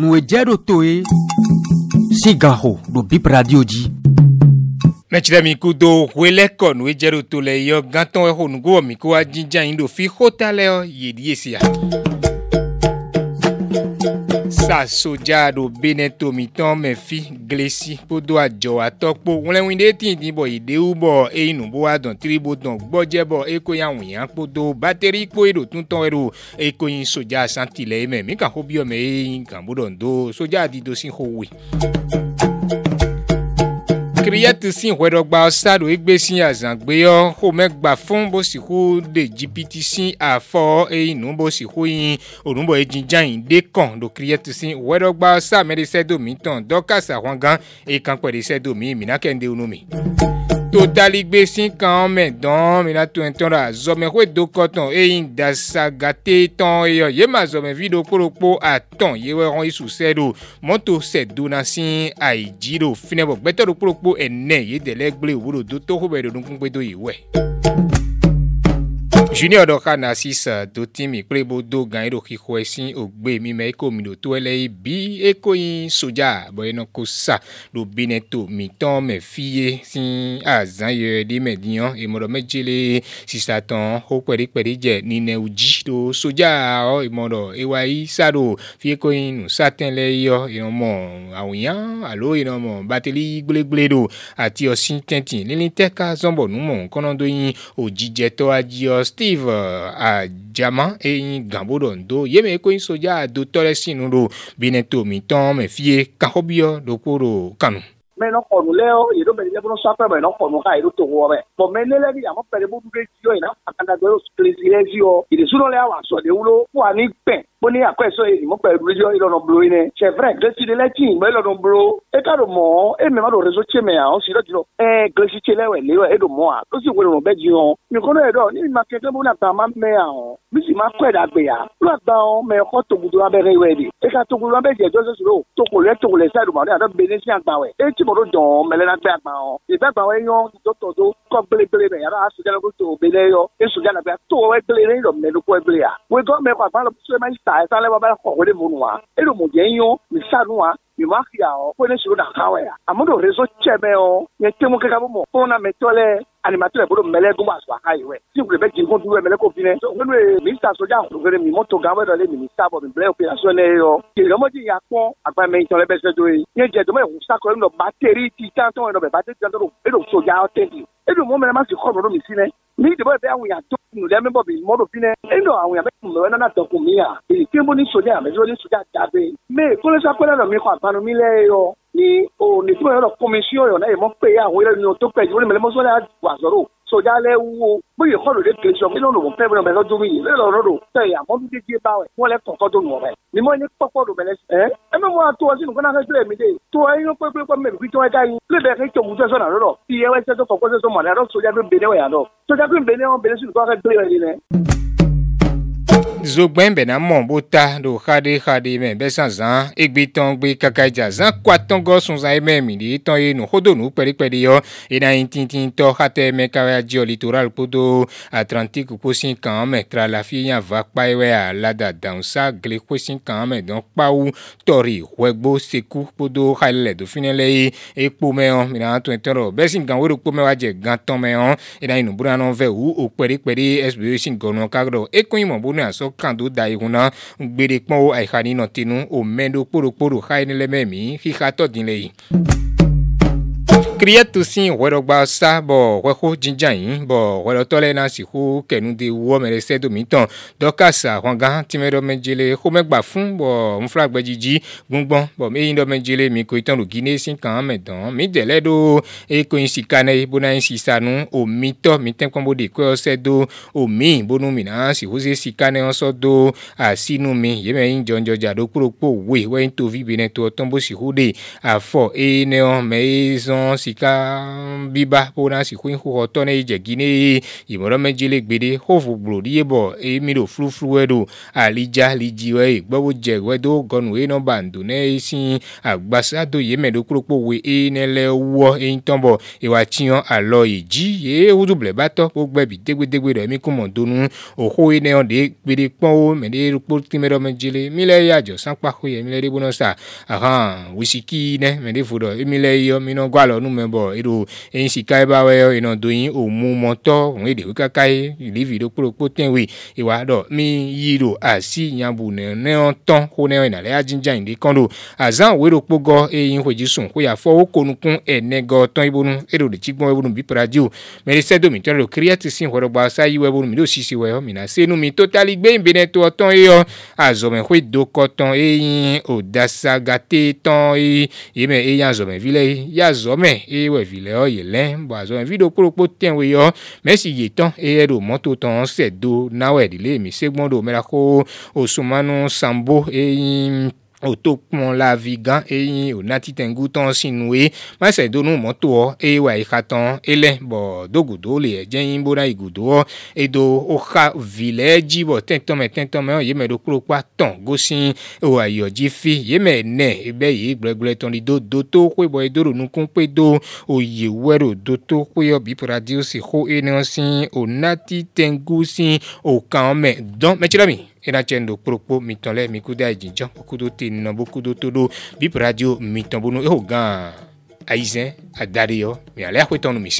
nùgbẹ́jẹ́ ɖo to ye sigaho ɖo bip radio dzi. mẹtsirẹ mi kudo wele kɔ nu ɖo to le yɔ gãtɔ exɔ nugo wɔ mi ko adzidza yin ɖo fi xota lɛ yedi esia sasoja ɖo bene tomitɔ mɛfi glesi kpodo adzɔ atɔkpo ŋlɛwin ɖe ti di bɔ ìdéwu bɔ eyi nubo adɔn tiribo dɔn gbɔdze bɔ eko ya wòyàn kpodo bateri kpo eɖo tuntɔn eɖo eko yin soja santi le eme mi kan ko biɔ me eyi kan do soja dido si ko we kiriyati si ìwẹ́dọ̀gba ọ̀sádò egbe si àzàgbé yọ xɔmɛ gbà fún bó sì kó de jìbìtì si àfọ eyi nù bó sì kó yin ònúbọ̀ ejijá yìí dé kàn do kiriyati si ìwẹ́dọ̀gba ọ̀sá mẹ́rẹsẹ́ domi tán dọ́kàsá wọn gan ekan pẹ̀lẹ́sẹ́ domi mìnàkẹ́ndé onú mi to taligbesi kan mɛ dɔn mina to n tɔn ra zɔmɛkoe do kɔtɔn eyin dasagate tɔn eyɔ yema zɔmɛvi do korokpo atɔn yewɛ hɔn isu sɛ do mɔto sɛ dona si ayi dzi do finɛ bɔ gbɛtɔ do korokpo ɛnɛ yedɛlɛ gble wo do to ko bɛ do nukunkpe do yi wɛ junior dɔ xa na sisa do timi kple bo do gan eɖo xixi si ogbe mi mɛ eko mi do to ele yi bi eko yi soja bɔ yina ko sa do bene to mi tɔn mɛ fi ye si azan yɛ de mɛ diyan emɔdɔ mɛ jele sisa tɔn o pɛripɛri jɛ ninɛwu dzi do soja ɔ emɔdɔ ewa yi sa do fi eko yi nu satɛn lɛ yɔ yina mɔ awuyan alo yina mɔ bateli gblegble do ati ɔsi tɛnti lili tɛ ka zɔnbɔ numɔ kɔnɔdo yi o jijɛtɔ adi ɔ sti Steve eh, Adjama eyin gamboɖɔ ŋdo yeme ko yin sodza do tɔ ɖe sinu ɖo bine to mi tɔn me kanu me no kɔnu lɛ o yeɖo mɛ lɛ bɔnɔ sɔkpɛ mɛ no kɔnu ha yeɖo togo wɔmɛ bɔn mɛ lɛlɛ bi yamɔ pɛrɛ bo duɖe dzi yɔ yina akanda do yɔ kilesi lɛ dzi yɔ yeɖesu lɛ awɔ asɔ de wulo fo ani pɛ bo ne akɔ esɔ yɛ yimɔ pɛrɛ duɖe dzi yɔ yɔlɔnɔ blo yin nɛ c'est vrai de lɛ ti mɛ yɔlɔnɔ blo e ka do mɔ e mɛ ma do réseau tse mɛ yan o si dɔ ti dɔ ɛɛ glesi tse lɛ wɛ lé wɛ e do mɔ a o si wele nɔ bɛ dzi yɔ mi kɔnɔ yɛ dɔ ni ma kɛ misi ma kɔɛ da gbe ya lɔ gbãwo mɛ kɔ togudo abɛ rɛ wɛ de e ka togudo abɛ e jɛ jɔsɔ soro togolɛ togolɛ sa do ma ne yɛrɛ bene si agbawɛ e ti bɔdɔ jɔn mɛlɛla bɛ agbawɔ ìfɛ e agbawɔ yɛ yɔn dɔtɔ do kɔ gbelegbele mɛ yàrá sojala ko to bene yɔ e sojala bɛ to wɛ gbele ne yɔ mɛ lukɔ gbele ya wɛ gɔn mɛ kɔ a fana sɔrɔ ma ta ɛsɛ alɛ wa bɛ kɔ o de mun wa e de mun jɛ n yɔ nin sa nu wa nin animateur bolo mɛlɛ dun b'a sɔrɔ a ka ye wɛ si wuli bɛ jigin ko duuru mɛlɛ ko finɛ n'olu ye minista soja wele min moto gan wɛrɛ le minista bɔ min bila opération ne ye yɔ yɛlɛmɔji y'a kɔn a ba mɛ itɔlɛ bɛ se do ye n ye jɛ dɔmɛ ye kusa kɔrɔ nɔ bateri ti tan tɔn nɔ bɛ bateri ti tan tɔn e do soja tɛ di e do mɔmɛlɛ ma si kɔrɔ do mi sinɛ ni dɛbɛ bɛ anw y'a to nulẹ̀ mi bọ̀ bi mọ́dọ̀ pinẹ. ẹnlọ àwọn yàrá kun bẹ nana tọ kun mi yà. èyí tí n bó ní sojá àmì tí n bó ní sojá dàbẹ. mẹ kólésà kólé lọ mi kọ mi lẹ yọ o ni oni fún ẹ̀rọ commission yọ̀ náà yẹ mọ́ pé àwọn eré nínú tó pẹ̀ jù ó lè mẹ́lẹ́ mọ́ sọ́dọ̀ wà sọ́dọ̀ sọjá lẹ wo bóyá ìkọlù de kele sọ mílíọnù lòún fẹẹ bẹrẹ lọdún yìí lẹyìn lọrọ do tẹ ẹ àmọ́ bíi díje bá wẹ wọn lẹ kọkọ tó nù ọbẹ ni mo ní kpọkọ do bẹlẹ ẹ ẹ mẹ mo àtọ sínú fúnà kẹsí lẹmi dé tó ẹ yín pépé pé mẹ bíi tó ẹ ká yín lè bẹ kẹ tó mu sẹsọ nàlọ lọ iye wẹ sẹsọ kọkọ sẹsọ mọlẹ àdó sọjá tó bẹnẹ wẹ yàn lọ sọjá tó bẹnẹ wọn bẹnẹ sínú kọ zogbɛn bɛnna mɔ bó ta ɖo xa ɖe xa ɖe mɛ bɛ san zan egbe tɔn gbe kaka dza zan kó atɔngɔ sunsan yi mɛ mi de tɔn ye nu xodo nu pɛrɛpɛrɛ yɔ yina yi titi tɔ xatɛ mɛ kawaya diɔ litoral kpodo atlantique kposi kan mɛ tra la fi yan va kpa yi wɛ alada dansa gli kposi kan mɛ dɔn kpawu tɔri wɛgbo seku kpodo xali lɛ dofinɛ lɛ ye ekpo mɛ yɔ mina tɔn tɔn rɔ bɛsi gan de kpo mɛ wa jɛ gan tɔn mɛ yɔ yina yi nu do kando da yi hun na gbeɖekpɔn wo ayi xa ni nɔ tenu o mɛ do kpoɖokpoɖo xa yi ne lɛ mɛ mi xixa tɔ di le yi kriya tusi wɔɖɔgba sa bɔ wɔxɔ jinja yi bɔ wɔɖɔtɔ lɛ na si xɔ kɛnude wɔmɛ lɛ sɛdomitɔn dɔkasa xɔgã tìmɛdɔmɛdzele xɔmɛgba fún bɔ nuflagbɛdzidzi gbɔngbɔn bɔ meyin dɔmɛdzele mikoitɔn do guinea si kan mɛ dɔn mi dɛlɛ do eko yin si kanɛ yi bona yin si sanu omitɔ mitɛnkpɔnbo de kɔ sɛ do omi bonu mina si xɔse si kanɛ sɔ do asinu mi yɛmɛ yin jɔnjɔdza do kpolokpo we wɛ yin tovi benetɔ tɔnbo si xɔ de afɔ eyin nɛ sika biba ƒona si xoe xoxɔtɔ ne dze gi ne ye yimɔdɔmedzele gbeɖe xovo gblo ɖi yebɔ eye mi ɖo fluflu wɛ ɖo alidza lidzi wɛ gbɔ dze wɛ do gɔnu eye nɔ bando ne esi agbasa do yeme ɖo kpokpo we eye ne lɛ wɔ eye ŋutɔ bɔ eye wa tiɔ alɔ yi dzi ye wodo blebatɔ wogbɛ bi degbedegbe ɖe mi kumɔ donu oxo ye ne yɔ ɖe gbeɖe kpɔn wo me ɖe ɖokpo ti me ɖɔmedzele mi lɛ ya dzɔsan kpakpo yɛ mi lɛ ɖe bonɔ ahan wisiki ne me ɖe fo ɖɔ emi lɛ yɔ mi nɔ gɔ alɔ nu me bɔ eɖo eyin sika yi wɛ yinɔ do yin o mu mɔtɔ ŋun eɖewo kaka ye livi ɖo kpolo kpo tɛn wi ewa ɖɔ mi yi ɖo asi nyabu nɛnɛ tɔn ko nɛ yina lɛ adzidza yin de kɔn do azan wo eɖo kpogɔ eyin ko dzi sun ko yafɔ wo ko nukun ɛnɛgɔ e tɔn ibonu eɖo detsi gbɔn ibonu bi pradio mɛlɛsɛ domi tɔn do kiriyati si xɔlɔgba sa yi wɛ ibonu mi do sisi wɛ yɔ mina senu mi totali gbɛyin benɛ to tɔn eyɔ azɔmɛkoe do kɔtɔn eyin odasagate tɔn eyi yeme eya zɔmɛvi lɛ ya eye wɔ vi le yɔ yi lɛ bɔ azɔ vi ɖo kpolokpo tɛ wo yɔ mɛsi yi tɔn eye ɖo mɔto tɔn sɛ do nawɛ ɖi le mi segbɔn do mɛ la ko osumanu sambo eyin wòtó kplɔ̃ la vi gã eyi wònati tẹ̀ŋgù tɔn si nu ye mẹsẹ̀ donu mɔto wɔ eye wòa yi katã elɛ bɔ dogodo le ɛdze yin bo na yi godo wɔ edo woxa vi le edzi bɔ tɛntɔmɛ tɛntɔmɛ wɔ yeme ɖokuro kpa tɔn gosi wòa yɔ dzi fi yeme nɛ ebe yi gblɛgblɛ tɔni do doto koe bɔ edo ɖo nukun koe do oye wɛ ɖo doto koe yɔ bipo radio si xo ene si wònati tɛŋgù si wòkan mɛ dɔn mɛtsi la ena tse ŋdo kpokpo mitɔn lɛ mikudo ayi dzidzɔ kudo te nɔ bo kudo to do bip radio mitɔn bonu eho gã ayizɛn ada de yɔ mi alẹ́ àpétọ́ nu mi